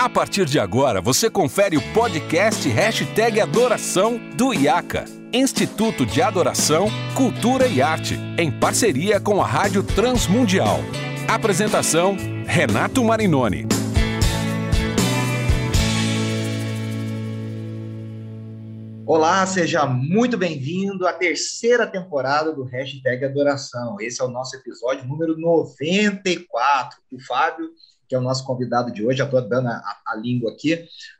A partir de agora, você confere o podcast Hashtag Adoração do IACA, Instituto de Adoração, Cultura e Arte, em parceria com a Rádio Transmundial. Apresentação, Renato Marinoni. Olá, seja muito bem-vindo à terceira temporada do Hashtag Adoração. Esse é o nosso episódio número 94. O Fábio, que é o nosso convidado de hoje, já estou dando a, a, língua aqui,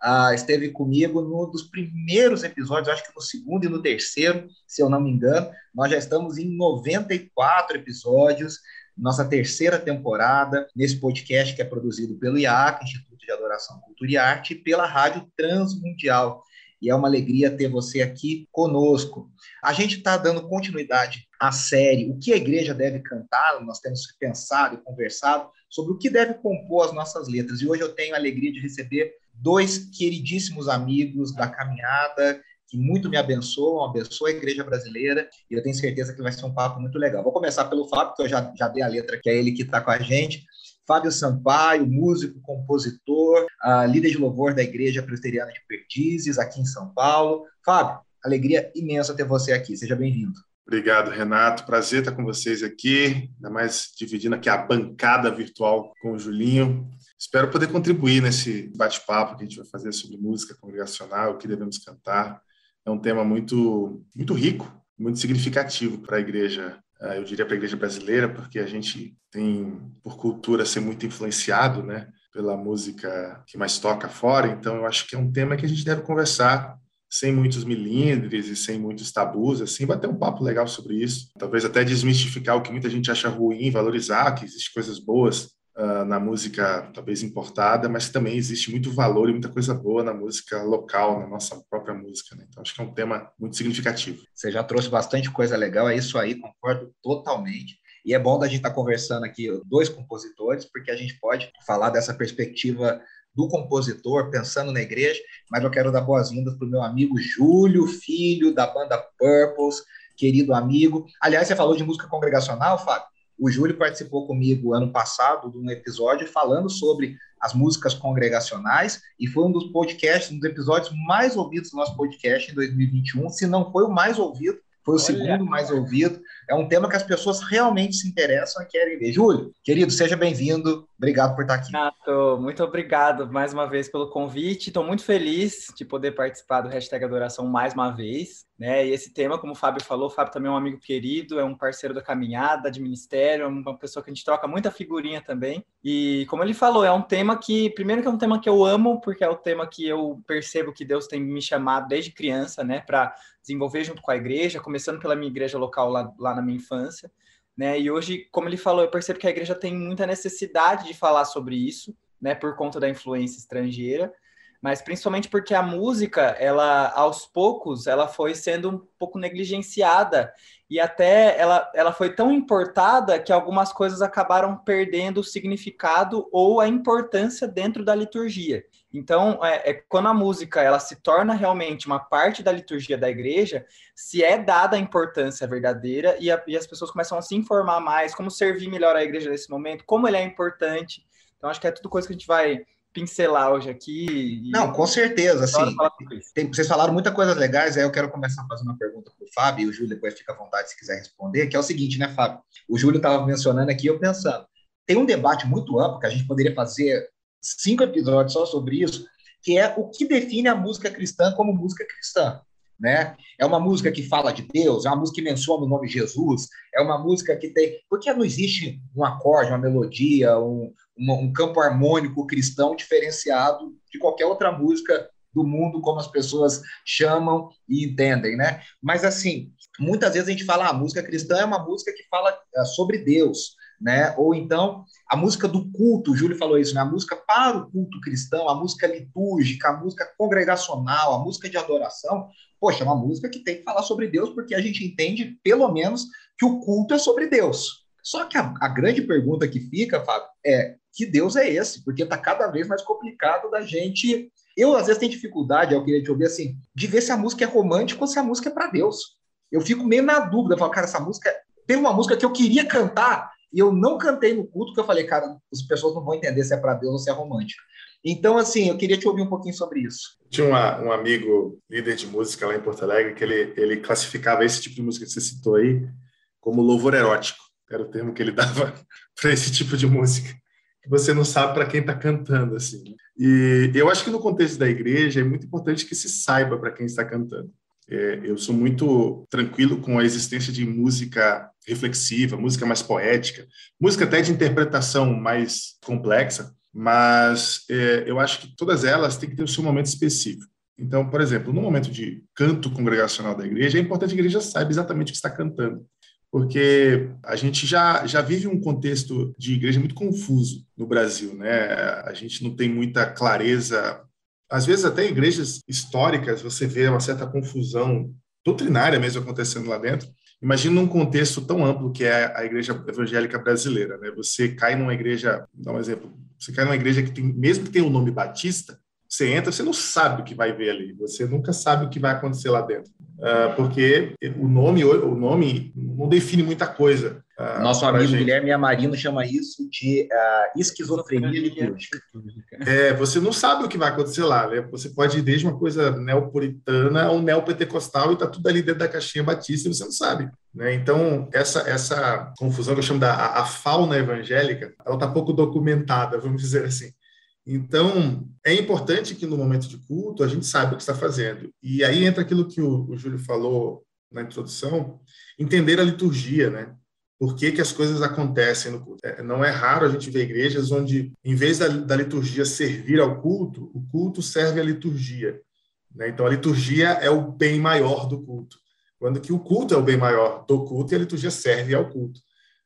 uh, esteve comigo no dos primeiros episódios, acho que no segundo e no terceiro, se eu não me engano. Nós já estamos em 94 episódios, nossa terceira temporada, nesse podcast que é produzido pelo IAC, Instituto de Adoração, Cultura e Arte, e pela Rádio Transmundial e é uma alegria ter você aqui conosco. A gente está dando continuidade à série O que a igreja deve cantar, nós temos pensado e conversado sobre o que deve compor as nossas letras. E hoje eu tenho a alegria de receber dois queridíssimos amigos da caminhada que muito me abençoam, abençoa a igreja brasileira, e eu tenho certeza que vai ser um papo muito legal. Vou começar pelo Fábio, que eu já, já dei a letra, que é ele que está com a gente. Fábio Sampaio, músico, compositor, líder de louvor da Igreja Presbiteriana de Perdizes, aqui em São Paulo. Fábio, alegria imensa ter você aqui. Seja bem-vindo. Obrigado, Renato. Prazer estar com vocês aqui, ainda mais dividindo aqui a bancada virtual com o Julinho. Espero poder contribuir nesse bate-papo que a gente vai fazer sobre música congregacional, o que devemos cantar. É um tema muito, muito rico, muito significativo para a igreja ah, eu diria para a igreja brasileira, porque a gente tem, por cultura, ser muito influenciado, né, pela música que mais toca fora. Então, eu acho que é um tema que a gente deve conversar sem muitos milindres e sem muitos tabus, assim, bater um papo legal sobre isso. Talvez até desmistificar o que muita gente acha ruim, valorizar que existem coisas boas uh, na música talvez importada, mas também existe muito valor e muita coisa boa na música local, na nossa própria música. Né? Então acho que é um tema muito significativo. Você já trouxe bastante coisa legal, é isso aí, concordo totalmente. E é bom da gente estar tá conversando aqui, dois compositores, porque a gente pode falar dessa perspectiva do compositor, pensando na igreja, mas eu quero dar boas-vindas para o meu amigo Júlio, filho da banda Purples, querido amigo. Aliás, você falou de música congregacional, Fábio? O Júlio participou comigo ano passado de um episódio falando sobre as músicas congregacionais e foi um dos podcasts, um dos episódios mais ouvidos do nosso podcast em 2021, se não foi o mais ouvido, foi o Olha. segundo mais ouvido. É um tema que as pessoas realmente se interessam e querem ver. Júlio, querido, seja bem-vindo. Obrigado por estar aqui. Renato, muito obrigado mais uma vez pelo convite. Estou muito feliz de poder participar do Hashtag Adoração mais uma vez. Né? E esse tema, como o Fábio falou, o Fábio também é um amigo querido, é um parceiro da caminhada, de ministério, é uma pessoa que a gente troca muita figurinha também. E como ele falou, é um tema que, primeiro que é um tema que eu amo, porque é o tema que eu percebo que Deus tem me chamado desde criança, né, para desenvolver junto com a igreja, começando pela minha igreja local lá, lá na minha infância. Né? E hoje, como ele falou, eu percebo que a igreja tem muita necessidade de falar sobre isso, né, por conta da influência estrangeira mas principalmente porque a música, ela aos poucos, ela foi sendo um pouco negligenciada e até ela, ela foi tão importada que algumas coisas acabaram perdendo o significado ou a importância dentro da liturgia. Então, é, é, quando a música ela se torna realmente uma parte da liturgia da igreja, se é dada a importância verdadeira e, a, e as pessoas começam a se informar mais, como servir melhor a igreja nesse momento, como ele é importante. Então, acho que é tudo coisa que a gente vai pincelar hoje aqui. Não, com certeza. Assim, tem, vocês falaram muitas coisas legais, aí eu quero começar a fazer uma pergunta para o Fábio, e o Júlio depois fica à vontade se quiser responder, que é o seguinte, né, Fábio? O Júlio estava mencionando aqui, eu pensando, tem um debate muito amplo, que a gente poderia fazer cinco episódios só sobre isso, que é o que define a música cristã como música cristã. Né? É uma música que fala de Deus, é uma música que menciona o nome de Jesus, é uma música que tem. Porque não existe um acorde, uma melodia, um, um campo harmônico cristão diferenciado de qualquer outra música do mundo, como as pessoas chamam e entendem, né? Mas, assim, muitas vezes a gente fala, ah, a música cristã é uma música que fala é, sobre Deus, né? Ou então, a música do culto, o Júlio falou isso, né? A música para o culto cristão, a música litúrgica, a música congregacional, a música de adoração, poxa, é uma música que tem que falar sobre Deus, porque a gente entende, pelo menos, que o culto é sobre Deus. Só que a, a grande pergunta que fica, Fábio, é que Deus é esse? Porque está cada vez mais complicado da gente. Eu, às vezes, tenho dificuldade, eu queria te ouvir assim, de ver se a música é romântica ou se a música é para Deus. Eu fico meio na dúvida, falo, cara, essa música. Tem uma música que eu queria cantar e eu não cantei no culto, porque eu falei, cara, as pessoas não vão entender se é para Deus ou se é romântico. Então, assim, eu queria te ouvir um pouquinho sobre isso. Tinha uma, um amigo líder de música lá em Porto Alegre que ele, ele classificava esse tipo de música que você citou aí como louvor erótico. Era o termo que ele dava para esse tipo de música. Que você não sabe para quem está cantando, assim. E eu acho que no contexto da igreja é muito importante que se saiba para quem está cantando. É, eu sou muito tranquilo com a existência de música reflexiva, música mais poética, música até de interpretação mais complexa, mas é, eu acho que todas elas têm que ter o seu momento específico. Então, por exemplo, no momento de canto congregacional da igreja, é importante que a igreja saiba exatamente o que está cantando, porque a gente já, já vive um contexto de igreja muito confuso no Brasil, né? A gente não tem muita clareza. Às vezes, até em igrejas históricas, você vê uma certa confusão doutrinária mesmo acontecendo lá dentro. Imagina num contexto tão amplo que é a igreja evangélica brasileira, né? Você cai numa igreja, dá um exemplo, você cai numa igreja que tem, mesmo que tenha o nome Batista, você entra, você não sabe o que vai ver ali, você nunca sabe o que vai acontecer lá dentro, uh, porque o nome, o nome não define muita coisa. Uh, Nosso amigo gente. Guilherme Amarino chama isso de uh, esquizofrenia litúrgica. É, você não sabe o que vai acontecer lá, né? Você pode ir desde uma coisa neopuritana ou neopentecostal e tá tudo ali dentro da caixinha batista e você não sabe. Né? Então, essa, essa confusão que eu chamo da a, a fauna evangélica, ela está pouco documentada, vamos dizer assim. Então, é importante que no momento de culto a gente saiba o que está fazendo. E aí entra aquilo que o, o Júlio falou na introdução, entender a liturgia, né? Por que, que as coisas acontecem no culto? É, não é raro a gente ver igrejas onde, em vez da, da liturgia servir ao culto, o culto serve à liturgia. Né? Então, a liturgia é o bem maior do culto, quando que o culto é o bem maior do culto e a liturgia serve ao culto.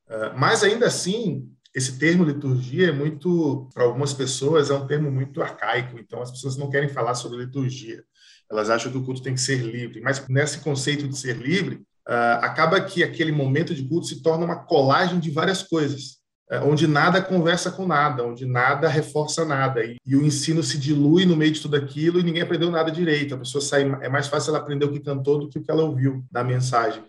Uh, mas, ainda assim, esse termo liturgia é muito, para algumas pessoas, é um termo muito arcaico, então as pessoas não querem falar sobre liturgia. Elas acham que o culto tem que ser livre, mas nesse conceito de ser livre, acaba que aquele momento de culto se torna uma colagem de várias coisas, uh, onde nada conversa com nada, onde nada reforça nada, e, e, o ensino se dilui no meio de tudo aquilo e ninguém aprendeu nada direito. A pessoa sai, é mais fácil ela aprender o que cantou do que o que ela ouviu da mensagem.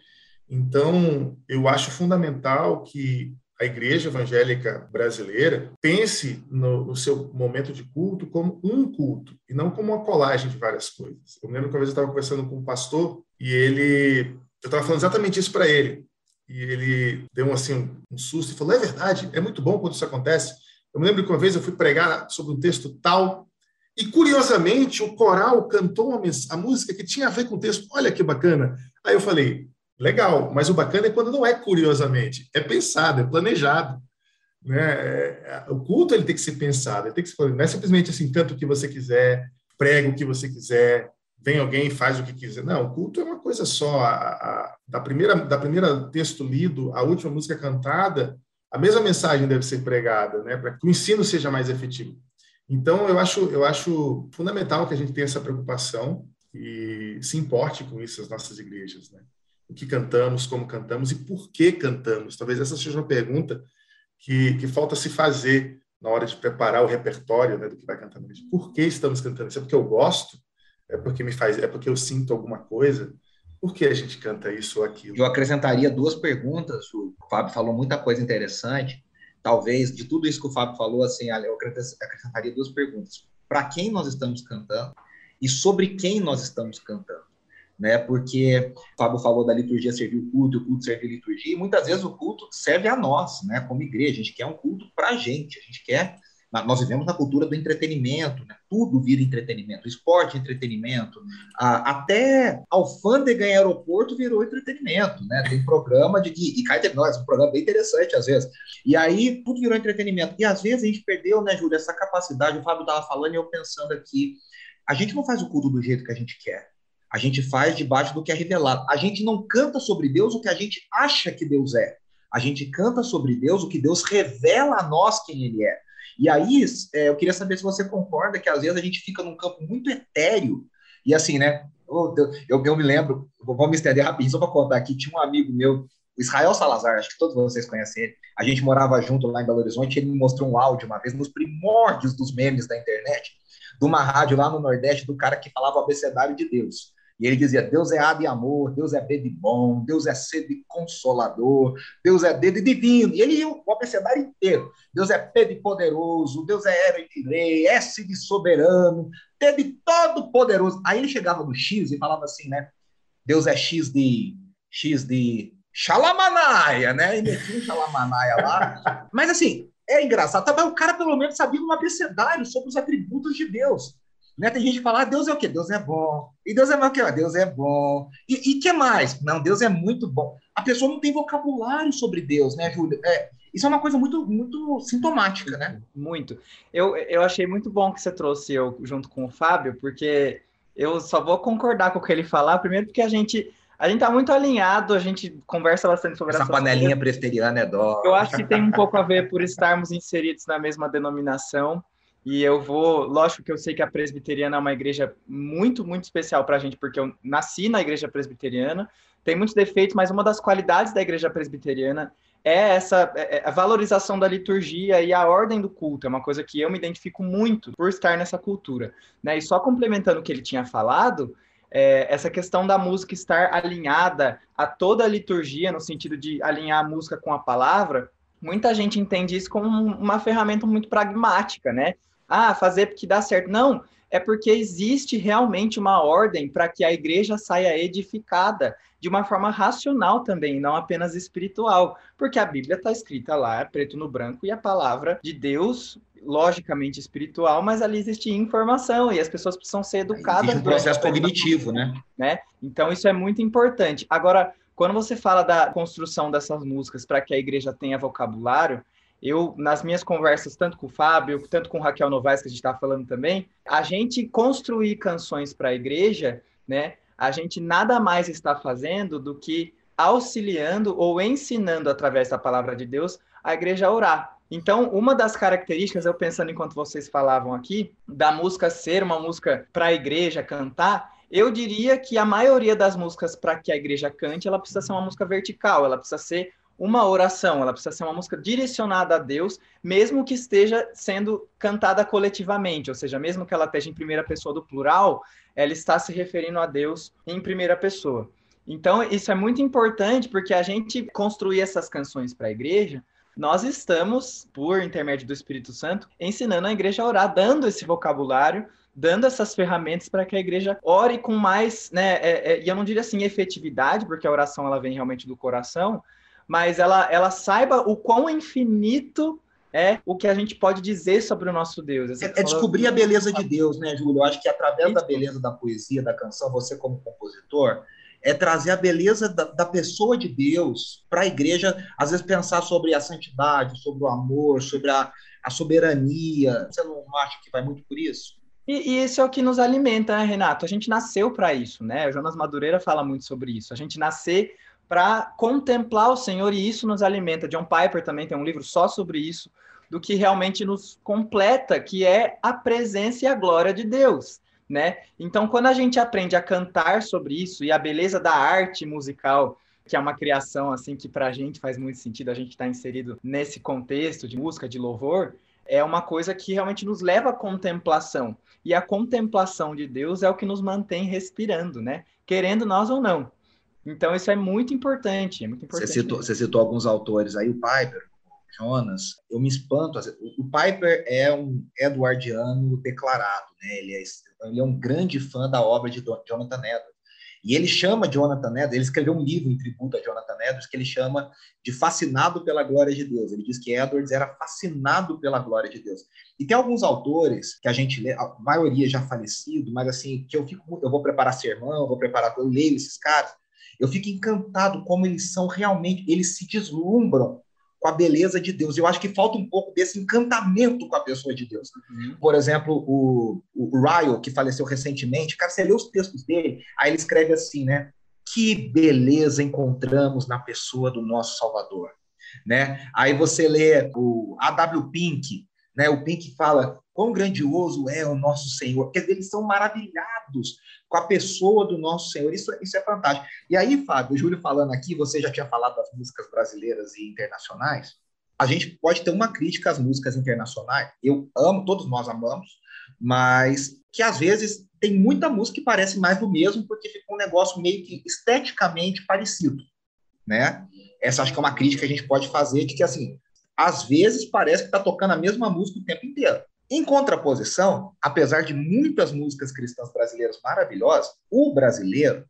Então, eu acho fundamental que a igreja evangélica brasileira pense no, no, seu momento de culto como um culto e não como uma colagem de várias coisas. Eu lembro que uma vez eu estava conversando com um pastor e ele, eu estava falando exatamente isso para ele e ele deu assim um susto e falou: é verdade, é muito bom quando isso acontece. Eu me lembro que uma vez eu fui pregar sobre um texto tal e curiosamente o coral cantou a música que tinha a ver com o texto. Olha que bacana! Aí eu falei: Legal, mas o bacana é quando não é curiosamente, é pensado, é planejado. Né? É, o culto ele tem que ser pensado, ele tem que ser, não é simplesmente assim, canta o que você quiser, prega o que você quiser, vem alguém e faz o que quiser. Não, o culto é uma coisa só. A, a, da primeira da primeira texto lido, a última música cantada, a mesma mensagem deve ser pregada, né? Para que o ensino seja mais efetivo. Então, eu acho, eu acho fundamental que a gente tenha essa preocupação e se importe com isso as nossas igrejas, né? o que cantamos, como cantamos e por que cantamos. Talvez essa seja uma pergunta que, que falta se fazer na hora de preparar o repertório né, do que vai cantar na Por que estamos cantando? Isso é porque eu gosto? É porque me faz? É porque eu sinto alguma coisa? Por que a gente canta isso ou aquilo? Eu acrescentaria duas perguntas. O Fábio falou muita coisa interessante. Talvez de tudo isso que o Fábio falou, assim, eu acrescentaria duas perguntas. Para quem nós estamos cantando e sobre quem nós estamos cantando? né? Porque o Fábio falou da liturgia servir o culto, o culto servir a liturgia, e muitas vezes o culto serve a nós, né? Como igreja, a gente quer um culto para a gente, a gente quer. Nós vivemos na cultura do entretenimento, né? tudo vira entretenimento, esporte, entretenimento, até alfândega em aeroporto virou entretenimento, né? Tem programa de e cai de nós, um programa bem interessante às vezes. E aí tudo virou entretenimento. E às vezes a gente perdeu, né, Júlia, essa capacidade. O Fábio estava falando e eu pensando aqui, a gente não faz o culto do jeito que a gente quer. A gente faz debaixo do que é revelado. A gente não canta sobre Deus o que a gente acha que Deus é. A gente canta sobre Deus o que Deus revela a nós quem Ele é. E aí, é, eu queria saber se você concorda que às vezes a gente fica num campo muito etéreo. E assim, né? Eu, eu me lembro, vou me estender rapidinho só para contar aqui. Tinha um amigo meu, Israel Salazar, acho que todos vocês conhecem ele. A gente morava junto lá em Belo Horizonte. Ele me mostrou um áudio uma vez nos primórdios dos memes da internet, de uma rádio lá no Nordeste, do cara que falava o abecedário de Deus. E ele dizia: Deus é A de amor, Deus é B de bom, Deus é C de consolador, Deus é D de divino. E ele ia o abecedário inteiro. Deus é P de poderoso, Deus é R de rei, S de soberano, T de todo poderoso. Aí ele chegava no X e falava assim, né? Deus é X de X de Xalamanaia, né? E metia um Xalamanaia lá. Mas assim, é engraçado. Também o cara pelo menos sabia um abecedário sobre os atributos de Deus. Né? Tem gente que fala, ah, Deus é o quê? Deus é bom. E Deus é o quê? Deus é bom. E, e que mais? Não, Deus é muito bom. A pessoa não tem vocabulário sobre Deus, né, Júlio? É, isso é uma coisa muito, muito sintomática, né? Muito. Eu, eu achei muito bom que você trouxe eu junto com o Fábio, porque eu só vou concordar com o que ele falar, primeiro porque a gente a gente tá muito alinhado, a gente conversa bastante sobre essa panelinha presteriana é dó. Eu acho que tem um pouco a ver por estarmos inseridos na mesma denominação. E eu vou, lógico que eu sei que a presbiteriana é uma igreja muito, muito especial para a gente, porque eu nasci na igreja presbiteriana, tem muitos defeitos, mas uma das qualidades da igreja presbiteriana é essa é, é a valorização da liturgia e a ordem do culto. É uma coisa que eu me identifico muito por estar nessa cultura. Né? E só complementando o que ele tinha falado, é, essa questão da música estar alinhada a toda a liturgia, no sentido de alinhar a música com a palavra, muita gente entende isso como uma ferramenta muito pragmática, né? Ah, fazer porque dá certo. Não, é porque existe realmente uma ordem para que a igreja saia edificada de uma forma racional também, não apenas espiritual, porque a Bíblia está escrita lá, preto no branco, e a palavra de Deus, logicamente espiritual, mas ali existe informação e as pessoas precisam ser educadas. Existe um processo cognitivo, né? né? Então isso é muito importante. Agora, quando você fala da construção dessas músicas para que a igreja tenha vocabulário, eu, nas minhas conversas, tanto com o Fábio, tanto com o Raquel Novaes, que a gente estava falando também, a gente construir canções para a igreja, né? A gente nada mais está fazendo do que auxiliando ou ensinando através da palavra de Deus a igreja a orar. Então, uma das características, eu pensando enquanto vocês falavam aqui, da música ser uma música para a igreja cantar, eu diria que a maioria das músicas para que a igreja cante, ela precisa ser uma música vertical, ela precisa ser uma oração, ela precisa ser uma música direcionada a Deus, mesmo que esteja sendo cantada coletivamente, ou seja, mesmo que ela esteja em primeira pessoa do plural, ela está se referindo a Deus em primeira pessoa. Então, isso é muito importante porque a gente construir essas canções para a igreja, nós estamos, por intermédio do Espírito Santo, ensinando a igreja a orar, dando esse vocabulário, dando essas ferramentas para que a igreja ore com mais, né, é, é, e eu não diria assim efetividade, porque a oração ela vem realmente do coração, mas ela, ela saiba o quão infinito é o que a gente pode dizer sobre o nosso Deus. É, é, descobrir a beleza de Deus, né, Júlio? Eu acho que através Isso. da beleza da poesia, da canção, você como compositor, é trazer a beleza da, da pessoa de Deus para a igreja, às vezes pensar sobre a santidade, sobre o amor, sobre a, a soberania. Você não acha que vai muito por isso? E, e, isso é o que nos alimenta, né, Renato? A gente nasceu para isso, né? O Jonas Madureira fala muito sobre isso. A gente nascer para contemplar o Senhor e isso nos alimenta. John Piper também tem um livro só sobre isso, do que realmente nos completa, que é a presença e a glória de Deus, né? Então, quando a gente aprende a cantar sobre isso e a beleza da arte musical, que é uma criação assim que para a gente faz muito sentido, a gente está inserido nesse contexto de música, de louvor, é uma coisa que realmente nos leva à contemplação. E a contemplação de Deus é o que nos mantém respirando, né? Querendo nós ou não. Então, isso é muito importante. É muito importante você, citou, você citou alguns autores aí, o Piper, o Jonas. Eu me espanto. O Piper é um edwardiano declarado, né? Ele é, ele é um grande fã da obra de Jonathan Edwards. E ele chama Jonathan Edwards, ele escreveu um livro em tributo a Jonathan Edwards que ele chama de Fascinado pela Glória de Deus. Ele diz que Edwards era fascinado pela glória de Deus. E tem alguns autores que a gente lê, a maioria já falecido, mas assim, que eu fico, eu vou preparar sermão, vou preparar, eu leio esses caras, eu fico encantado como eles são realmente, eles se deslumbram com a beleza de Deus. Eu acho que falta um pouco desse encantamento com a pessoa de Deus. Uhum. Por exemplo, o, o Ryle, que faleceu recentemente, cara, você lê os textos dele, aí ele escreve assim, né? Que beleza encontramos na pessoa do nosso Salvador. Né? Aí você lê o A.W. Pink, né? O Pink fala quão grandioso é o nosso Senhor, porque eles são maravilhados com a pessoa do nosso Senhor. Isso, isso é fantástico. E aí, Fábio, o Júlio falando aqui, você já tinha falado das músicas brasileiras e internacionais. A gente pode ter uma crítica às músicas internacionais. Eu amo, todos nós amamos, mas que às vezes tem muita música que parece mais do mesmo, porque ficou um negócio meio que esteticamente parecido, né? Essa acho que é uma crítica que a gente pode fazer, de que, assim, às vezes parece que está tocando a mesma música o tempo inteiro. Em contraposição, apesar de muitas músicas cristãs brasileiras maravilhosas, o brasileiro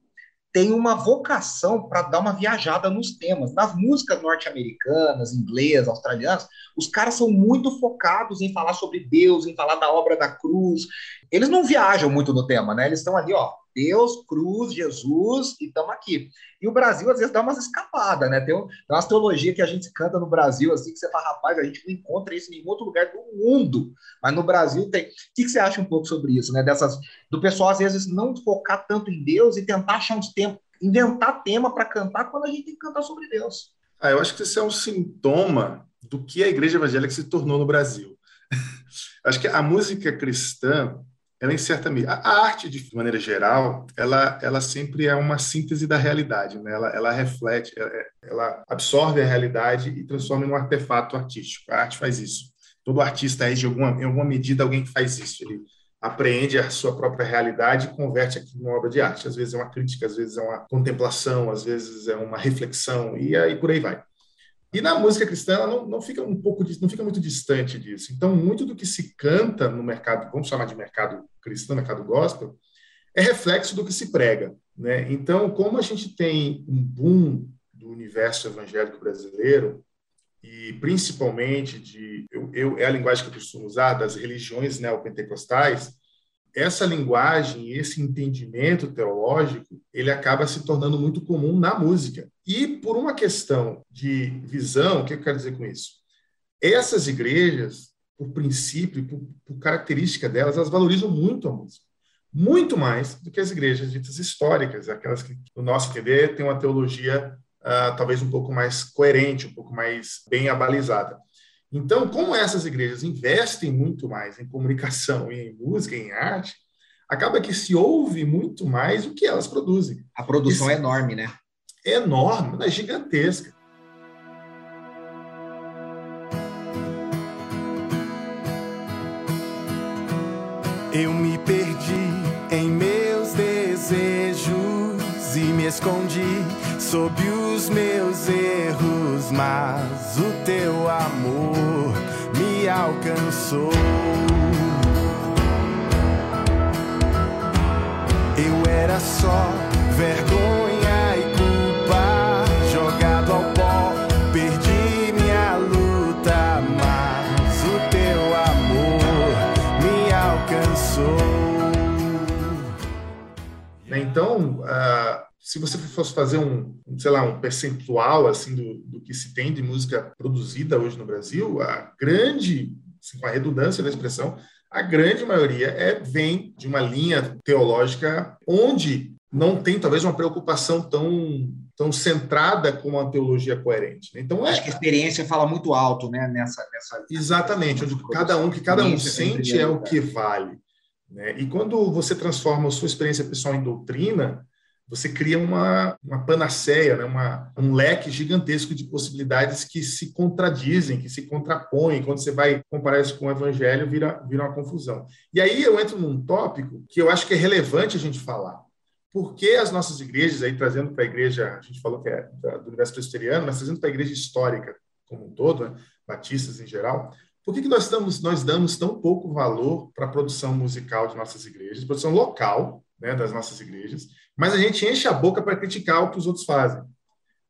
tem uma vocação para dar uma viajada nos temas. Nas músicas norte-americanas, inglesas, australianas, os caras são muito focados em falar sobre Deus, em falar da obra da cruz. Eles não viajam muito no tema, né? Eles estão ali, ó, Deus, cruz, Jesus, e estamos aqui. E o Brasil, às vezes, dá umas escapadas, né? Tem, um, tem umas teologias que a gente canta no Brasil, assim, que você fala, rapaz, a gente não encontra isso em nenhum outro lugar do mundo. Mas no Brasil tem. O que, que você acha um pouco sobre isso, né? Dessas, do pessoal, às vezes, não focar tanto em Deus e tentar achar uns tempos, inventar tema para cantar quando a gente tem que cantar sobre Deus. Ah, eu acho que isso é um sintoma do que a igreja evangélica se tornou no Brasil. acho que a música cristã ela em certa medida, a arte de maneira geral, ela, ela sempre é uma síntese da realidade, né? ela, ela reflete, ela, ela absorve a realidade e transforma em um artefato artístico. A arte faz isso. Todo artista é de alguma, em alguma medida alguém que faz isso. Ele apreende a sua própria realidade e converte aquilo numa obra de arte. Às vezes é uma crítica, às vezes é uma contemplação, às vezes é uma reflexão e aí por aí vai. E na música cristã não, não fica um pouco não fica muito distante disso. Então muito do que se canta no mercado, vamos chamar de mercado cristão, mercado gospel, é reflexo do que se prega, né? Então como a gente tem um boom do universo evangélico brasileiro e principalmente de eu, eu é a linguagem que eu costumo usar das religiões neopentecostais, essa linguagem, esse entendimento teológico, ele acaba se tornando muito comum na música. E por uma questão de visão, o que eu quero dizer com isso? Essas igrejas, por princípio, por, por característica delas, elas valorizam muito a música. Muito mais do que as igrejas ditas históricas, aquelas que, no nosso entender, têm uma teologia uh, talvez um pouco mais coerente, um pouco mais bem abalizada. Então, como essas igrejas investem muito mais em comunicação e em música, em arte, acaba que se ouve muito mais o que elas produzem. A produção Isso é enorme, né? É enorme, é gigantesca. Eu me perdi em meus desejos e me escondi sob os meus erros, mas o teu amor me alcançou. Eu era só vergonha e culpa, jogado ao pó, perdi minha luta, mas o teu amor me alcançou. Então, uh se você fosse fazer um, sei lá, um percentual assim do, do que se tem de música produzida hoje no Brasil, a grande, assim, com a redundância da expressão, a grande maioria é vem de uma linha teológica onde não tem talvez uma preocupação tão tão centrada com uma teologia coerente. Né? Então acho é, que a experiência fala muito alto, né? Nessa, nessa exatamente onde cada um que cada um sente é o que vale. Né? E quando você transforma a sua experiência pessoal em doutrina, você cria uma, uma panaceia, né? uma, um leque gigantesco de possibilidades que se contradizem, que se contrapõem. Quando você vai comparar isso com o evangelho, vira, vira uma confusão. E aí eu entro num tópico que eu acho que é relevante a gente falar. Por que as nossas igrejas, aí trazendo para a igreja, a gente falou que é do universo presbiteriano, mas trazendo para a igreja histórica como um todo, né? batistas em geral, por que, que nós, estamos, nós damos tão pouco valor para a produção musical de nossas igrejas, produção local né, das nossas igrejas, mas a gente enche a boca para criticar o que os outros fazem.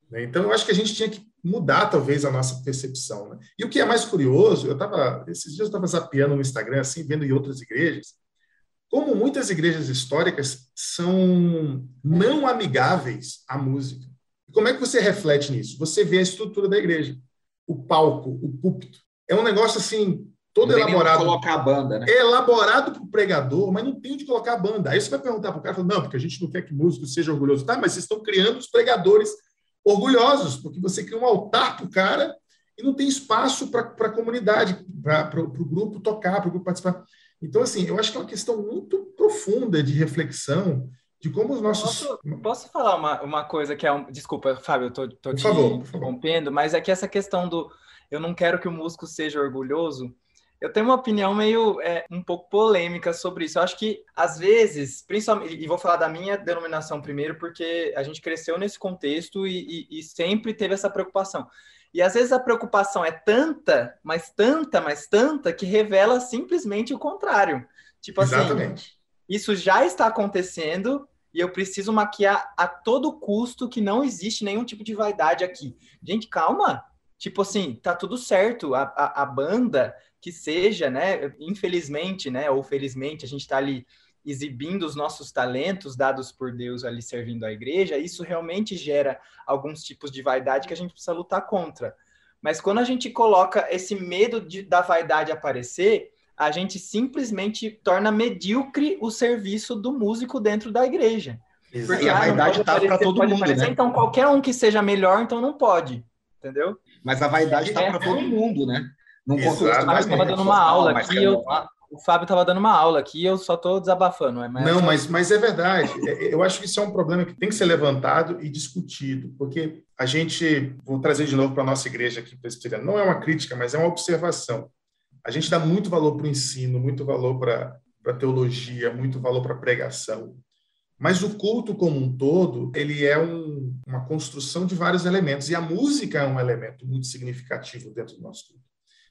Né? Então, eu acho que a gente tinha que mudar, talvez, a nossa percepção. Né? E o que é mais curioso, eu estava, esses dias eu estava zapeando no Instagram, assim, vendo em outras igrejas, como muitas igrejas históricas são não amigáveis à música. Como é que você reflete nisso? Você vê a estrutura da igreja, o palco, o púlpito. É um negócio assim todo não elaborado. colocar a banda, né? É elaborado para o pregador, mas não tem onde colocar a banda. Aí você vai perguntar para o cara, não, porque a gente não quer que músico seja orgulhoso. Tá, mas vocês estão criando os pregadores orgulhosos, porque você cria um altar para o cara e não tem espaço para a comunidade, para o grupo tocar, para o grupo participar. Então, assim, eu acho que é uma questão muito profunda de reflexão de como os nossos. Posso, posso falar uma, uma coisa que é um. Desculpa, Fábio, eu estou te favor, interrompendo, mas é que essa questão do eu não quero que o músico seja orgulhoso Eu tenho uma opinião meio é, um pouco polêmica sobre isso. Eu acho que, às vezes, principalmente, e vou falar da minha denominação primeiro, porque a gente cresceu nesse contexto e, e, e sempre teve essa preocupação. E às vezes a preocupação é tanta, mas tanta, mas tanta, que revela simplesmente o contrário. Tipo assim, Exatamente. isso já está acontecendo e eu preciso maquiar a todo custo que não existe nenhum tipo de vaidade aqui. Gente, calma. Tipo assim, tá tudo certo. A, a, a banda que seja, né? Infelizmente, né? Ou felizmente, a gente está ali exibindo os nossos talentos dados por Deus ali servindo a igreja, isso realmente gera alguns tipos de vaidade que a gente precisa lutar contra. Mas quando a gente coloca esse medo de, da vaidade aparecer, a gente simplesmente torna medíocre o serviço do músico dentro da igreja. Porque a vaidade tá para todo mundo, aparecer, né? Então qualquer um que seja melhor, então não pode, entendeu? Mas a vaidade está é, para todo mundo, né? Consigo mais estava dando uma aula aqui, eu, o Fábio estava dando uma aula aqui e eu só estou desabafando. É Não, mas, mas é verdade. É, eu acho que isso é um problema que tem que ser levantado e discutido, porque a gente, vou trazer de novo para a nossa igreja aqui presbiteriana, não é uma crítica, mas é uma observação. A gente dá muito valor para o ensino, muito valor para a teologia, muito valor para a pregação. Mas o culto como um todo, ele é um, uma construção de vários elementos, e a música é um elemento muito significativo dentro do nosso culto.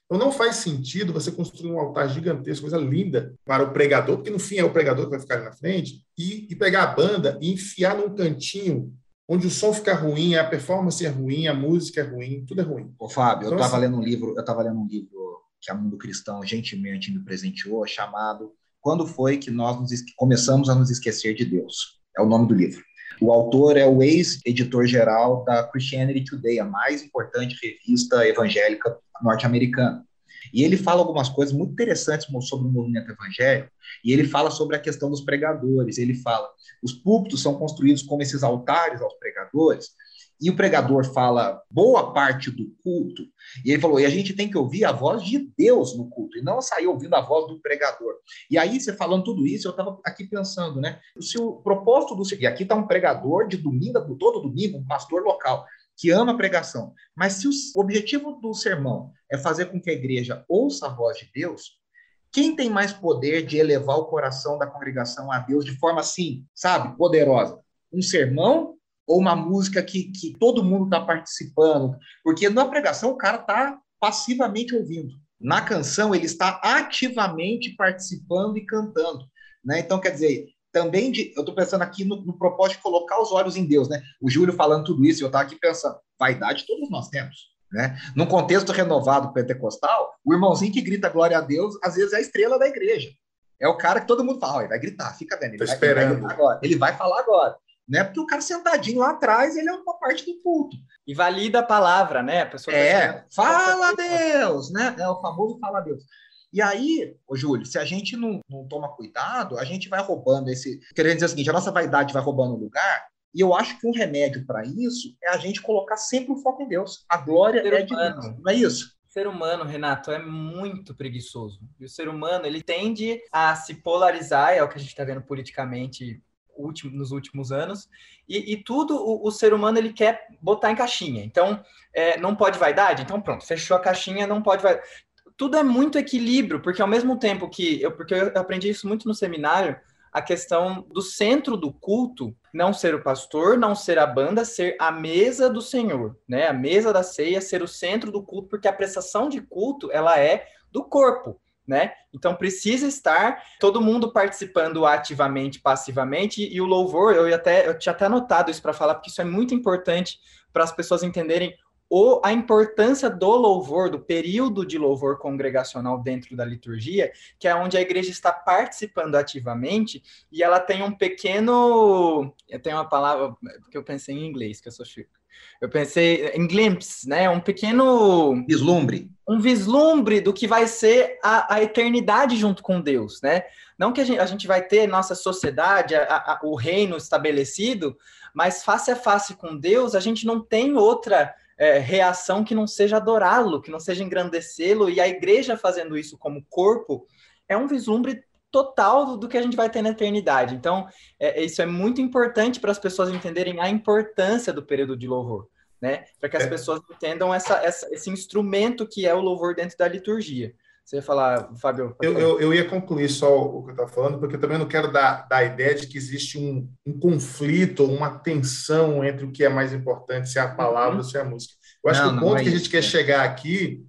Então não faz sentido você construir um altar gigantesco, coisa linda, para o pregador, porque no fim é o pregador que vai ficar ali na frente, e, e pegar a banda e enfiar num cantinho onde o som fica ruim, a performance é ruim, a música é ruim, tudo é ruim. Ô, Fábio, então, eu estava assim, lendo um livro, eu estava lendo um livro que a Mundo Cristão gentilmente me presenteou, chamado Quando foi que nós começamos a nos esquecer de Deus? É o nome do livro. O autor é o ex-editor-geral da Christianity Today, a mais importante revista evangélica norte-americana. E ele fala algumas coisas muito interessantes sobre o movimento evangélico, e ele fala sobre a questão dos pregadores. Ele fala: os púlpitos são construídos como esses altares aos pregadores, e o pregador fala boa parte do culto, e ele falou, e a gente tem que ouvir a voz de Deus no culto, e não sair ouvindo a voz do pregador. E aí, você falando tudo isso, eu estava aqui pensando, né? Se o propósito do... E aqui está um pregador de domingo, todo domingo, um pastor local, que ama a pregação. Mas se o objetivo do sermão é fazer com que a igreja ouça a voz de Deus, quem tem mais poder de elevar o coração da congregação a Deus de forma assim, sabe, poderosa? Um sermão ou uma música que, que todo mundo está participando? Porque na pregação o cara está passivamente ouvindo. Na canção ele está ativamente participando e cantando. Né? Então, quer dizer, também de, eu estou pensando aqui no, no, propósito de colocar os olhos em Deus, né? O Júlio falando tudo isso, eu estava aqui pensando, vaidade todos nós temos, né? Num contexto renovado pentecostal, o irmãozinho que grita glória a Deus, às vezes é a estrela da igreja. É o cara que todo mundo fala, oh, ele vai gritar, fica vendo, ele, vai, esperando. Ele vai, agora, ele vai falar agora. Né? Porque o cara sentadinho lá atrás, ele é uma parte do culto. E valida a palavra, né? A pessoa é, tá fala Deus, né? É o famoso fala Deus. E aí, ô Júlio, se a gente não, não toma cuidado, a gente vai roubando esse. Querendo dizer o seguinte, a nossa vaidade vai roubando lugar, e eu acho que um remédio para isso é a gente colocar sempre o foco em Deus. A glória é de Deus, não é isso? O ser humano, Renato, é muito preguiçoso. E o ser humano, ele tende a se polarizar, é o que a gente está vendo politicamente nos últimos anos, e, e tudo o, o, ser humano ele quer botar em caixinha. Então, é, não pode vaidade? Então, pronto, fechou a caixinha, não pode vaidade tudo é muito equilíbrio, porque ao mesmo tempo que eu, porque eu aprendi isso muito no seminário, a questão do centro do culto não ser o pastor, não ser a banda, ser a mesa do Senhor, né? A mesa da ceia ser o centro do culto, porque a prestação de culto ela é do corpo, né? Então precisa estar todo mundo participando ativamente, passivamente e o louvor, eu até eu tinha até anotado isso para falar porque isso é muito importante para as pessoas entenderem o, a importância do louvor, do período de louvor congregacional dentro da liturgia, que é onde a igreja está participando ativamente e ela tem um pequeno. Eu tenho uma palavra que eu pensei em inglês, que eu sou chico. Eu pensei em glimpse, né? Um pequeno. Vislumbre. Um vislumbre do que vai ser a, a eternidade junto com Deus, né? Não que a gente, a gente vai ter nossa sociedade, a, o reino estabelecido, mas face a face com Deus, a gente não tem outra é, reação que não seja adorá-lo, que não seja engrandecê-lo, e a igreja fazendo isso como corpo é um vislumbre total do, do que a gente vai ter na eternidade. Então, é, isso é muito importante para as pessoas entenderem a importância do período de louvor, né? Para que as é. pessoas entendam essa, essa, esse instrumento que é o louvor dentro da liturgia. Você ia falar, Fábio? Eu, eu, eu, ia concluir só o que eu estava falando, porque eu também não quero dar, dar a ideia de que existe um, um conflito, uma tensão entre o que é mais importante, se é a palavra uhum. ou se é a música. Eu acho não, que o ponto é que a gente quer chegar aqui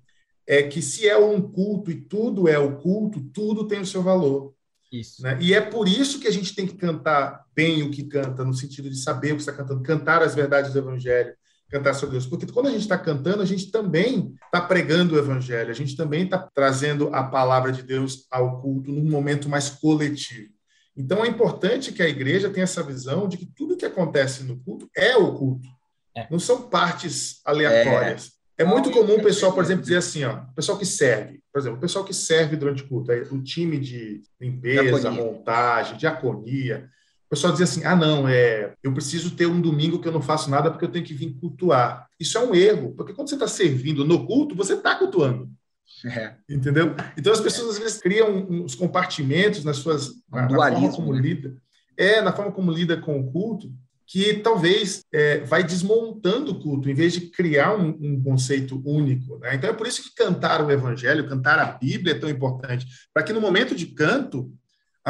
é que se é um culto e tudo é o culto, tudo tem o seu valor. Isso. Né? E é por isso que a gente tem que cantar bem o que canta, no sentido de saber o que está cantando, cantar as verdades do Evangelho, cantar sobre Deus. Porque quando a gente está cantando, a gente também está pregando o Evangelho, a gente também está trazendo a palavra de Deus ao culto num momento mais coletivo. Então é importante que a igreja tenha essa visão de que tudo que acontece no culto é o culto. É. Não são partes aleatórias. É, é muito comum o pessoal, por exemplo, dizer assim, ó, o pessoal que serve, por exemplo, o pessoal que serve durante o culto, o time de limpeza, diaconia. montagem, diaconia, o pessoal dizia assim: ah, não, é, eu preciso ter um domingo que eu não faço nada porque eu tenho que vir cultuar. Isso é um erro, porque quando você está servindo no culto, você está cultuando. É. Entendeu? Então as pessoas às vezes criam uns compartimentos nas suas. Um na, dualismo. Forma como né? lida. É, na forma como lida com o culto, que talvez é, vai desmontando o culto, em vez de criar um, um conceito único. Né? Então é por isso que cantar o evangelho, cantar a Bíblia é tão importante, para que no momento de canto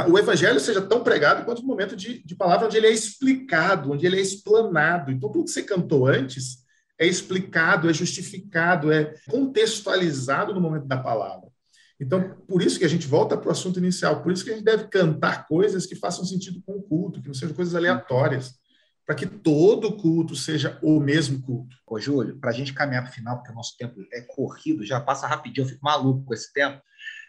o evangelho seja tão pregado quanto no momento de, de palavra onde ele é explicado, onde ele é explanado. Então, tudo que você cantou antes é explicado, é justificado, é contextualizado no momento da palavra. Então, por isso que a gente volta para o assunto inicial, por isso que a gente deve cantar coisas que façam sentido com o culto, que não sejam coisas aleatórias, para que todo culto seja o mesmo culto. Ô, Júlio, para a gente caminhar para o final, porque o nosso tempo é corrido, já passa rapidinho, eu fico maluco com esse tempo.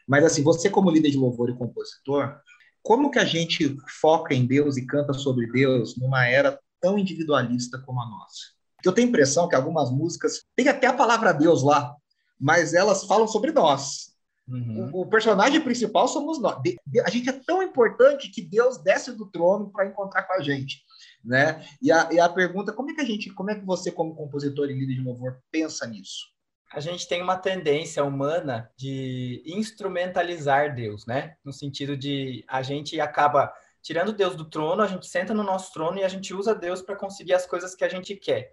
Mas, assim, você, como líder de louvor e compositor, como que a gente foca em Deus e canta sobre Deus numa era tão individualista como a nossa? Eu tenho a impressão que algumas músicas tem até a palavra Deus lá, mas elas falam sobre nós. Uhum. O, o, personagem principal somos nós. De, de, a gente é tão importante que Deus desce do trono para encontrar com a gente, né? E a, e a pergunta, como é que a gente, como é que você como compositor e líder de louvor pensa nisso? A gente tem uma tendência humana de instrumentalizar Deus, né? No sentido de a gente acaba tirando Deus do trono, a gente senta no nosso trono e a gente usa Deus para conseguir as coisas que a gente quer.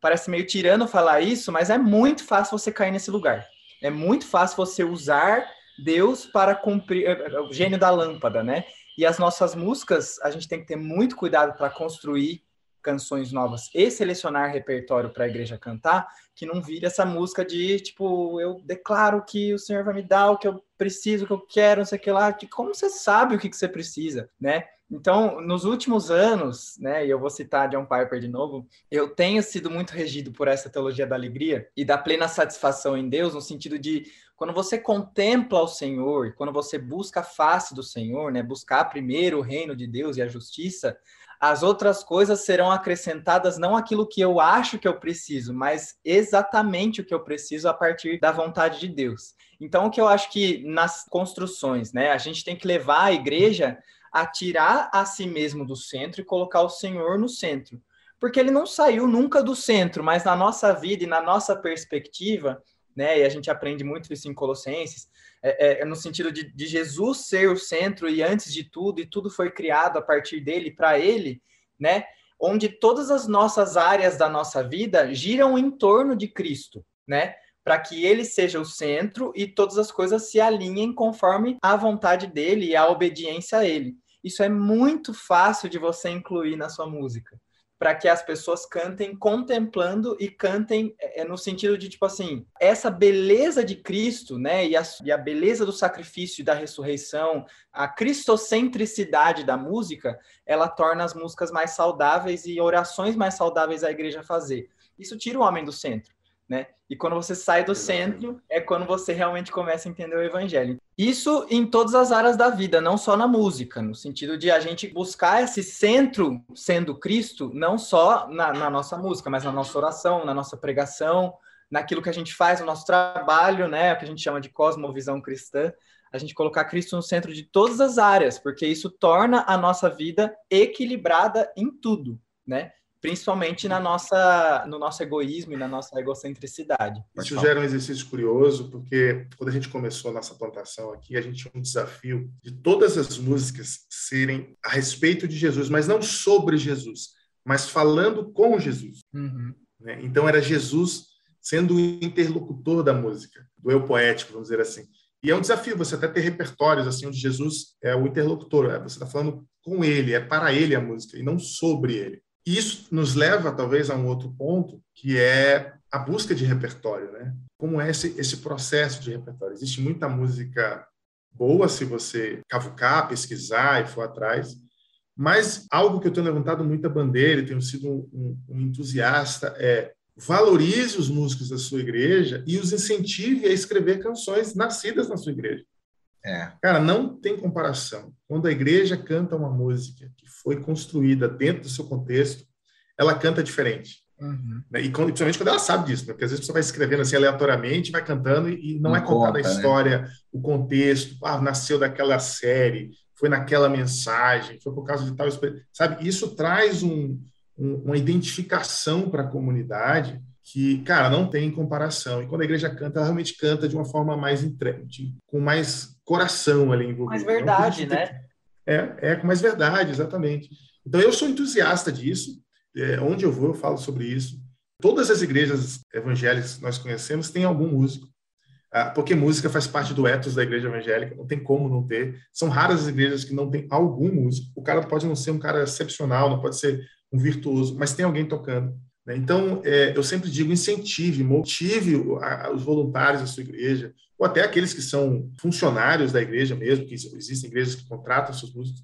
Parece meio tirano falar isso, mas é muito fácil você cair nesse lugar. É muito fácil você usar Deus para cumprir é, é, o gênio da lâmpada, né? E as nossas músicas, a gente tem que ter muito cuidado para construir canções novas e selecionar repertório para a igreja cantar, que não vire essa música de tipo, eu declaro que o Senhor vai me dar o que eu preciso, o que eu quero, não sei o que lá. Que, como você sabe o que, que você precisa, né? Então, nos últimos anos, né, e eu vou citar John Piper de novo, eu tenho sido muito regido por essa teologia da alegria e da plena satisfação em Deus, no sentido de quando você contempla o Senhor, quando você busca a face do Senhor, né, buscar primeiro o reino de Deus e a justiça, as outras coisas serão acrescentadas não aquilo que eu acho que eu preciso, mas exatamente o que eu preciso a partir da vontade de Deus. Então, o que eu acho que nas construções, né, a gente tem que levar a igreja a tirar a si mesmo do centro e colocar o Senhor no centro. Porque ele não saiu nunca do centro, mas na nossa vida e na nossa perspectiva, né, e a gente aprende muito isso em Colossenses, é, é, no sentido de, de, Jesus ser o centro e antes de tudo, e tudo foi criado a partir dele, para ele, né? Onde todas as nossas áreas da nossa vida giram em torno de Cristo, né? Para que ele seja o centro e todas as coisas se alinhem conforme a vontade dele e a obediência a ele. Isso é muito fácil de você incluir na sua música para que as pessoas cantem contemplando e cantem é, no sentido de, tipo assim, essa beleza de Cristo, né, e a, e a beleza do sacrifício e da ressurreição, a cristocentricidade da música, ela torna as músicas mais saudáveis e orações mais saudáveis a igreja fazer. Isso tira o homem do centro né? E quando você sai do centro, é quando você realmente começa a entender o evangelho. Isso em todas as áreas da vida, não só na música, no sentido de a gente buscar esse centro sendo Cristo, não só na, na nossa música, mas na nossa oração, na nossa pregação, naquilo que a gente faz no nosso trabalho, né? O que a gente chama de cosmovisão cristã. A gente colocar Cristo no centro de todas as áreas, porque isso torna a nossa vida equilibrada em tudo, né? Principalmente na nossa, no nosso egoísmo e na nossa egocentricidade. Isso gera um exercício curioso, porque quando a gente começou a nossa plantação aqui, a gente tinha um desafio de todas as músicas serem a respeito de Jesus, mas não sobre Jesus, mas falando com Jesus. Uhum. Né? Então era Jesus sendo o interlocutor da música, do eu poético, vamos dizer assim. E é um desafio você até ter repertórios assim onde Jesus é o interlocutor, é, você está falando com ele, é para ele a música e não sobre ele. Isso nos leva talvez a um outro ponto, que é a busca de repertório, né? Como é esse, esse processo de repertório? Existe muita música boa se você cavucar, pesquisar e for atrás, mas algo que eu tenho levantado muita bandeira e tenho sido um, um, um entusiasta é valorize os músicos da sua igreja e os incentive a escrever canções nascidas na sua igreja. É. Cara, não tem comparação. Quando a igreja canta uma música que foi construída dentro do seu contexto, ela canta diferente. Uhum. Né? E quando, principalmente quando ela sabe disso, né? porque às vezes você vai escrevendo assim aleatoriamente, vai cantando e, não, não é contada a né? história, né? o contexto, ah, nasceu daquela série, foi naquela mensagem, foi por causa de tal sabe? Isso traz um, um, uma identificação para a comunidade que, cara, não tem comparação. E quando a igreja canta, ela realmente canta de uma forma mais entregue, com mais coração ali envolvido. Mais verdade, né? É, é, com mais verdade, exatamente. Então, eu sou entusiasta disso. É, onde eu vou, eu falo sobre isso. Todas as igrejas evangélicas que nós conhecemos têm algum músico. Ah, porque música faz parte do ethos da igreja evangélica, não tem como não ter. São raras as igrejas que não tem algum músico. O cara pode não ser um cara excepcional, não pode ser um virtuoso, mas tem alguém tocando. Né? Então, é, eu sempre digo, incentive, motive os voluntários da sua igreja, ou até aqueles que são funcionários da igreja mesmo, que existem igrejas que contratam seus músicos,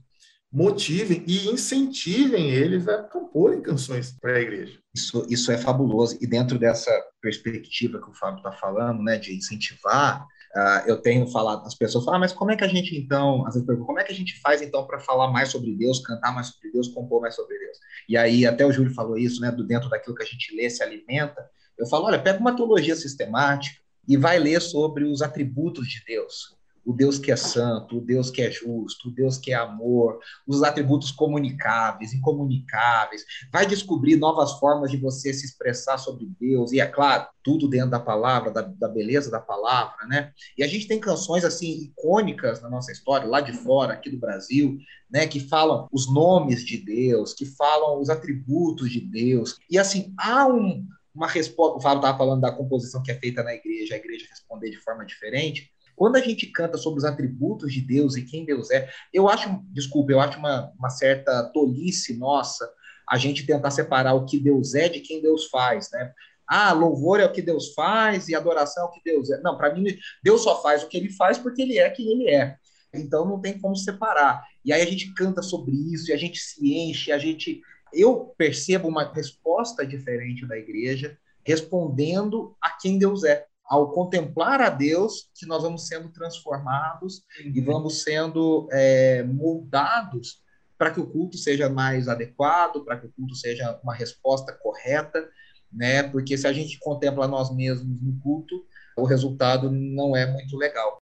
motivem e incentivem eles a comporem canções para a igreja. Isso, isso é fabuloso. E dentro dessa perspectiva que o Fábio está falando, né, de incentivar, uh, eu tenho falado, as pessoas falam, ah, mas como é que a gente então, às vezes perguntam, como é que a gente faz então para falar mais sobre Deus, cantar mais sobre Deus, compor mais sobre Deus? E aí, até o Júlio falou isso, né, do dentro daquilo que a gente lê, se alimenta. Eu falo, olha, pega uma teologia sistemática e vai ler sobre os atributos de Deus o Deus que é santo, o Deus que é justo, o Deus que é amor, os atributos comunicáveis, incomunicáveis. Vai descobrir novas formas de você se expressar sobre Deus, e é claro, tudo dentro da palavra, da, da beleza da palavra, né? E a gente tem canções assim icônicas na nossa história, lá de fora, aqui do Brasil, né, que falam os nomes de Deus, que falam os atributos de Deus. E assim, há um, uma resposta. O Fábio estava falando da composição que é feita na igreja, a igreja responder de forma diferente. Quando a gente canta sobre os atributos de Deus e quem Deus é, eu acho, desculpa, eu acho uma, uma certa tolice nossa a gente tentar separar o que Deus é de quem Deus faz, né? Ah, louvor é o que Deus faz e adoração é o que Deus é. Não, para mim, Deus só faz o que ele faz porque ele é quem ele é. Então não tem como separar. E aí a gente canta sobre isso, e a gente se enche, a gente. Eu percebo uma resposta diferente da igreja respondendo a quem Deus é ao contemplar a Deus, que nós vamos sendo transformados uhum. e vamos sendo é, moldados para que o culto seja mais adequado, para que o culto seja uma resposta correta, né? Porque se a gente contempla nós mesmos no culto, o resultado não é muito legal.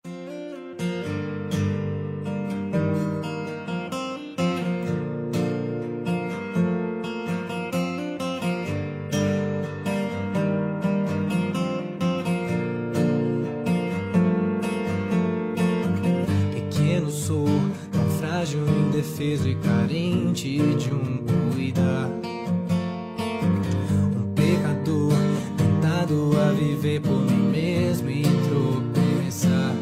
Indefeso e carente de um cuidar. Um pecador tentado a viver por mim mesmo e tropeçar.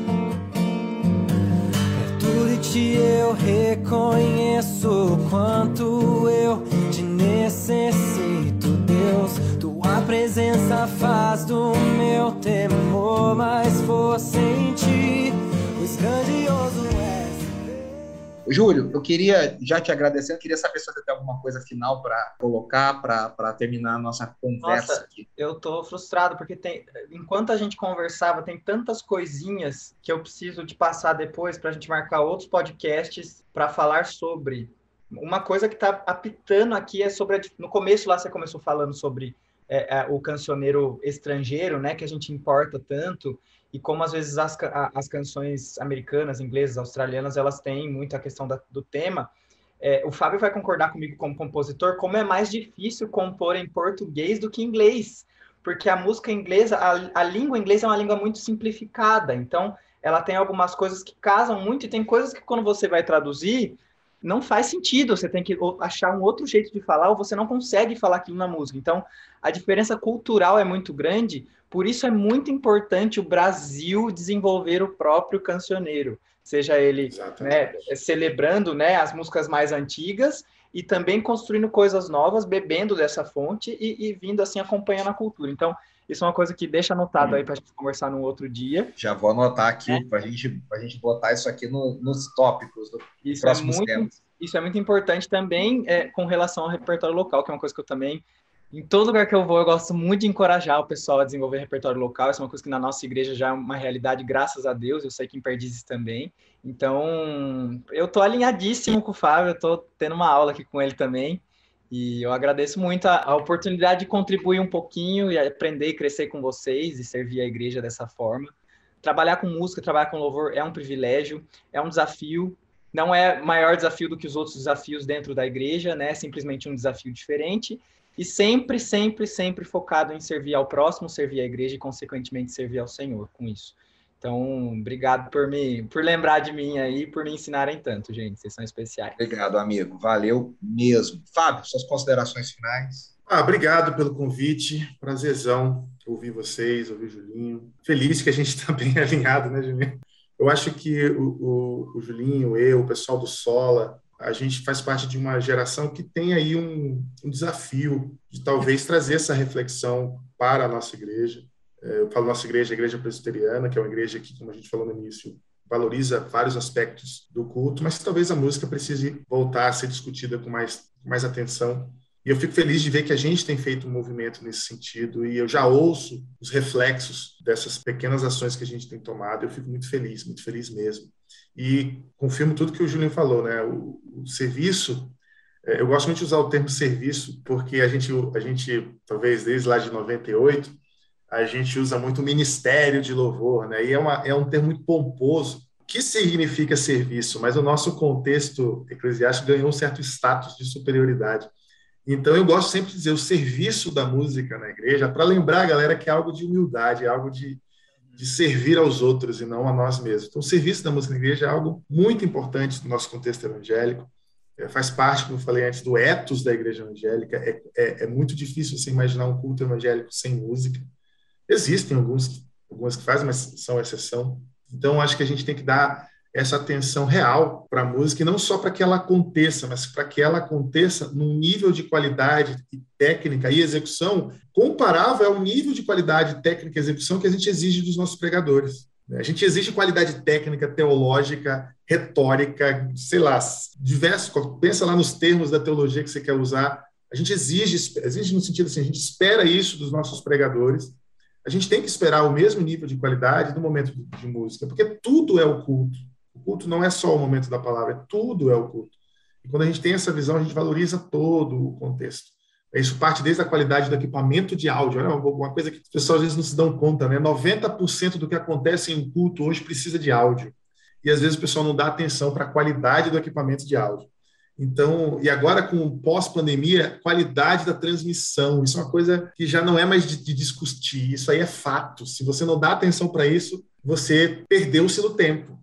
Perto de ti eu reconheço quanto eu te necessito, Deus. Tua presença faz do meu temor mais força em ti, pois grandioso Júlio, eu queria, já te agradecer, eu queria saber se você tem alguma coisa final para colocar, para terminar a nossa conversa nossa, aqui. Eu estou frustrado, porque tem, enquanto a gente conversava, tem tantas coisinhas que eu preciso de passar depois para a gente marcar outros podcasts para falar sobre. Uma coisa que está apitando aqui é sobre. A, no começo lá você começou falando sobre é, é, o cancioneiro estrangeiro, né, que a gente importa tanto e como às vezes as, as canções americanas, inglesas, australianas, elas têm muito a questão da, do tema. É, o Fábio vai concordar comigo como compositor, como é mais difícil compor em português do que em inglês, porque a música inglesa, a, a língua inglesa é uma língua muito simplificada, então ela tem algumas coisas que casam muito e tem coisas que quando você vai traduzir, não faz sentido, você tem que achar um outro jeito de falar, ou você não consegue falar aquilo na música. Então, a diferença cultural é muito grande, por isso é muito importante o Brasil desenvolver o próprio cancioneiro, seja ele né, celebrando né, as músicas mais antigas e também construindo coisas novas, bebendo dessa fonte e, e vindo assim acompanhando a cultura. Então, isso é uma coisa que deixa anotado aí para a gente conversar num outro dia. Já vou anotar aqui é. para gente, a gente botar isso aqui no, nos tópicos do isso é muito, temas. Isso é muito importante também é, com relação ao repertório local, que é uma coisa que eu também em todo lugar que eu vou, eu gosto muito de encorajar o pessoal a desenvolver repertório local. Isso é uma coisa que na nossa igreja já é uma realidade, graças a Deus. Eu sei que em Perdizes também. Então, eu tô alinhadíssimo com o Fábio, eu tô tendo uma aula aqui com ele também. E eu agradeço muito a, a, oportunidade de contribuir um pouquinho e aprender e crescer com vocês e servir a igreja dessa forma. Trabalhar com música, trabalhar com louvor é um privilégio, é um desafio. Não é maior desafio do que os outros desafios dentro da igreja, né? É simplesmente um desafio diferente e sempre, sempre, sempre focado em servir ao próximo, servir à igreja e, consequentemente, servir ao Senhor com isso. Então, obrigado por me, por lembrar de mim aí, por me ensinarem tanto, gente. Vocês são especiais. Obrigado, amigo. Valeu mesmo. Fábio, suas considerações finais. Ah, obrigado pelo convite. Prazerzão ouvir vocês, ouvir o Julinho. Feliz que a gente está bem alinhado, né, Julinho? Eu acho que o, o, o Julinho, eu, o pessoal do Sola, a gente faz parte de uma geração que tem aí um, um desafio de talvez trazer essa reflexão para a nossa igreja. É, eu falo nossa igreja, a igreja presbiteriana, que é uma igreja que, como a gente falou no início, valoriza vários aspectos do culto, mas talvez a música precise voltar a ser discutida com mais, com mais atenção. E eu fico feliz de ver que a gente tem feito um movimento nesse sentido, e eu já ouço os reflexos dessas pequenas ações que a gente tem tomado. Eu fico muito feliz, muito feliz mesmo e confirmo tudo que o Julinho falou, né? O, o, serviço, é, eu gosto muito de usar o termo serviço, porque a gente, a gente, talvez desde lá de 98, a gente usa muito ministério de louvor, né? E é, uma, é um termo muito pomposo. Que significa serviço? Mas o nosso contexto eclesiástico ganhou um certo status de superioridade. Então, eu gosto sempre de dizer o serviço da música na igreja, para lembrar a galera que é algo de humildade, é algo de, de servir aos outros e não a nós mesmos. Então, o serviço da música na igreja é algo muito importante no nosso contexto evangélico. É, faz parte, como eu falei antes, do ethos da igreja evangélica. É, é, é, muito difícil você imaginar um culto evangélico sem música. Existem alguns, algumas que fazem, mas são exceção. Então, acho que a gente tem que dar essa atenção real para a música, e não só para que ela aconteça, mas para que ela aconteça num nível de qualidade e técnica e execução comparável ao nível de qualidade técnica e execução que a gente exige dos nossos pregadores. A gente exige qualidade técnica, teológica, retórica, sei lá, diversos. Pensa lá nos termos da teologia que você quer usar. A gente exige, exige no sentido assim, a gente espera isso dos nossos pregadores. A gente tem que esperar o mesmo nível de qualidade no momento de, de música, porque tudo é o culto culto não é só o momento da palavra, é tudo é o culto. E quando a gente tem essa visão, a gente valoriza todo o contexto. Isso parte desde a qualidade do equipamento de áudio. Olha, uma coisa que as pessoas às vezes não se dão conta, né? 90% do que acontece em um culto hoje precisa de áudio. E às vezes o pessoal não dá atenção para a qualidade do equipamento de áudio. Então, e agora com pós-pandemia, qualidade da transmissão, isso é uma coisa que já não é mais de, de discutir, isso aí é fato. Se você não dá atenção para isso, você perdeu-se no tempo.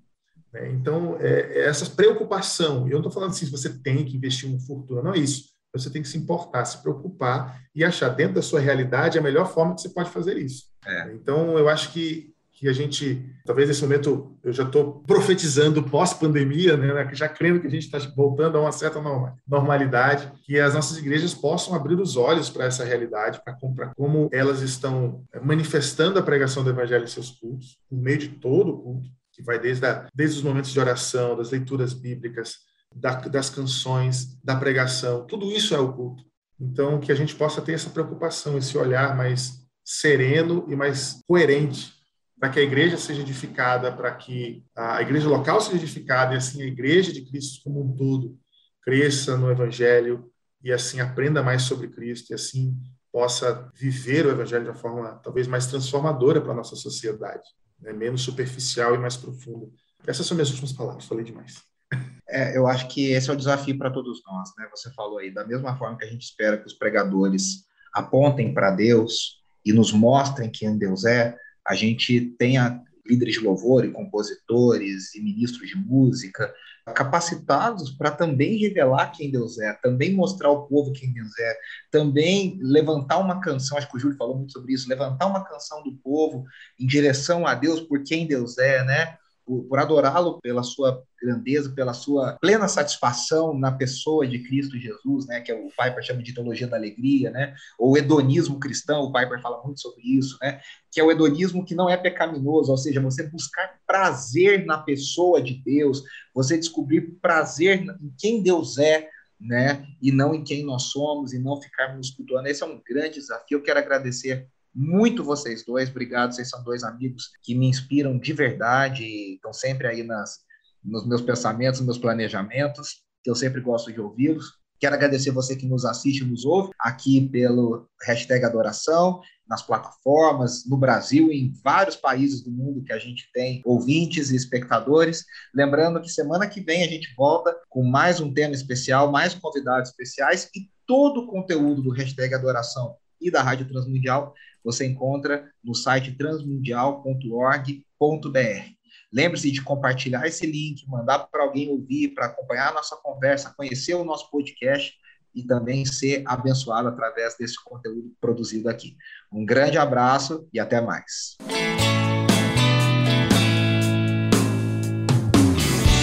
Né? Então, é, é essa preocupação, eu não estou falando assim, se você tem que investir uma fortuna, não é isso. Você tem que se importar, se preocupar e achar dentro da sua realidade a melhor forma que você pode fazer isso. É. Então, eu acho que, que a gente, talvez nesse momento, eu já estou profetizando pós-pandemia, né, já crendo que a gente está voltando a uma certa normalidade, que as nossas igrejas possam abrir os olhos para essa realidade, para como elas estão manifestando a pregação do evangelho em seus cultos, no meio de todo o culto que vai desde, a, desde os momentos de oração, das leituras bíblicas, da, das canções, da pregação, tudo isso é o culto. Então, que a gente possa ter essa preocupação, esse olhar mais sereno e mais coerente, para que a igreja seja edificada, para que a igreja local seja edificada e assim a igreja de Cristo como um todo cresça no evangelho e assim aprenda mais sobre Cristo e assim possa viver o evangelho de uma forma talvez mais transformadora para a nossa sociedade né, menos superficial e mais profunda. Essas são minhas últimas palavras, falei demais. É, eu acho que esse é o desafio para todos nós, né? Você falou aí, da mesma forma que a gente espera que os pregadores apontem para Deus e nos mostrem quem Deus é, a gente tenha líderes de louvor e compositores e ministros de música, capacitados para também revelar quem Deus é, também mostrar ao povo quem Deus é, também levantar uma canção, acho que o Júlio falou muito sobre isso, levantar uma canção do povo em direção a Deus por quem Deus é, né? Por, por adorá-lo pela sua grandeza, pela sua plena satisfação na pessoa de Cristo Jesus, né, que é o Piper chama de teologia da alegria, né, ou hedonismo cristão, o Piper fala muito sobre isso, né, que é o hedonismo que não é pecaminoso, ou seja, você buscar prazer na pessoa de Deus, você descobrir prazer em quem Deus é, né, e não em quem nós somos, e não ficarmos cultuando. Esse é um grande desafio. Eu quero agradecer muito vocês dois, obrigado, vocês são dois amigos que me inspiram de verdade, estão sempre aí nas, nos meus pensamentos, nos meus planejamentos, que eu sempre gosto de ouvi-los. Quero agradecer você que nos assiste, nos ouve aqui pelo hashtag Adoração, nas plataformas, no Brasil e em vários países do mundo que a gente tem ouvintes e espectadores. Lembrando que semana que vem a gente volta com mais um tema especial, mais convidados especiais e todo o conteúdo do hashtag Adoração e da Rádio Transmundial você encontra no site transmundial.org.br. Lembre-se de compartilhar esse link, mandar para alguém ouvir, para acompanhar a nossa conversa, conhecer o nosso podcast e também ser abençoado através desse conteúdo produzido aqui. Um grande abraço e até mais.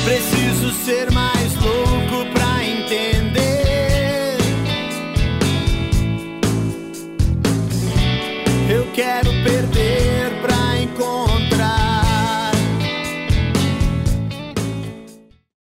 Preciso ser mais louco